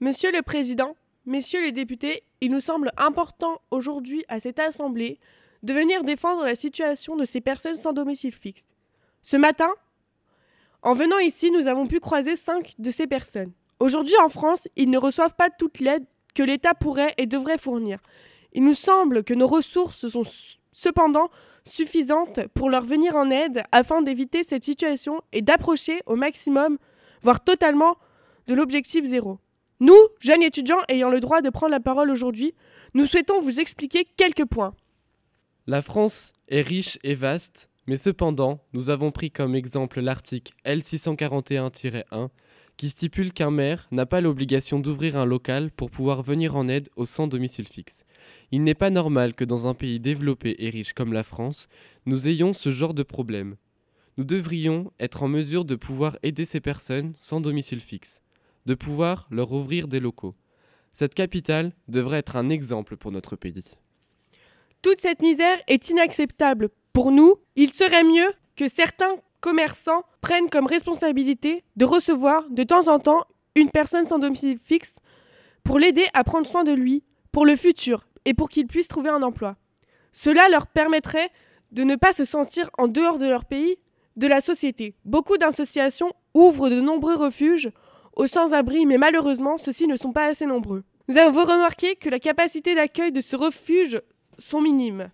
Monsieur le Président, Messieurs les députés, il nous semble important aujourd'hui à cette Assemblée de venir défendre la situation de ces personnes sans domicile fixe. Ce matin, en venant ici, nous avons pu croiser cinq de ces personnes. Aujourd'hui en France, ils ne reçoivent pas toute l'aide que l'État pourrait et devrait fournir. Il nous semble que nos ressources sont cependant suffisantes pour leur venir en aide afin d'éviter cette situation et d'approcher au maximum, voire totalement, de l'objectif zéro. Nous, jeunes étudiants ayant le droit de prendre la parole aujourd'hui, nous souhaitons vous expliquer quelques points. La France est riche et vaste, mais cependant, nous avons pris comme exemple l'article L641-1 qui stipule qu'un maire n'a pas l'obligation d'ouvrir un local pour pouvoir venir en aide aux sans domicile fixe. Il n'est pas normal que dans un pays développé et riche comme la France, nous ayons ce genre de problème. Nous devrions être en mesure de pouvoir aider ces personnes sans domicile fixe de pouvoir leur ouvrir des locaux. Cette capitale devrait être un exemple pour notre pays. Toute cette misère est inacceptable. Pour nous, il serait mieux que certains commerçants prennent comme responsabilité de recevoir de temps en temps une personne sans domicile fixe pour l'aider à prendre soin de lui pour le futur et pour qu'il puisse trouver un emploi. Cela leur permettrait de ne pas se sentir en dehors de leur pays, de la société. Beaucoup d'associations ouvrent de nombreux refuges aux sans-abri, mais malheureusement, ceux-ci ne sont pas assez nombreux. Nous avons remarqué que la capacité d'accueil de ce refuge sont minimes.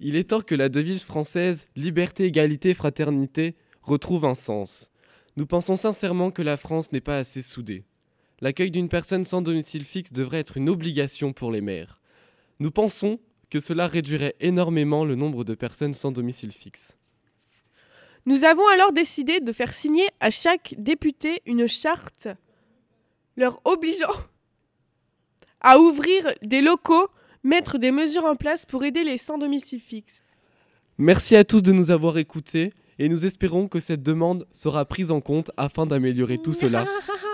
Il est temps que la devise française liberté, égalité, fraternité retrouve un sens. Nous pensons sincèrement que la France n'est pas assez soudée. L'accueil d'une personne sans domicile fixe devrait être une obligation pour les maires. Nous pensons que cela réduirait énormément le nombre de personnes sans domicile fixe. Nous avons alors décidé de faire signer à chaque député une charte leur obligeant à ouvrir des locaux, mettre des mesures en place pour aider les sans domicile fixe. Merci à tous de nous avoir écoutés et nous espérons que cette demande sera prise en compte afin d'améliorer tout cela.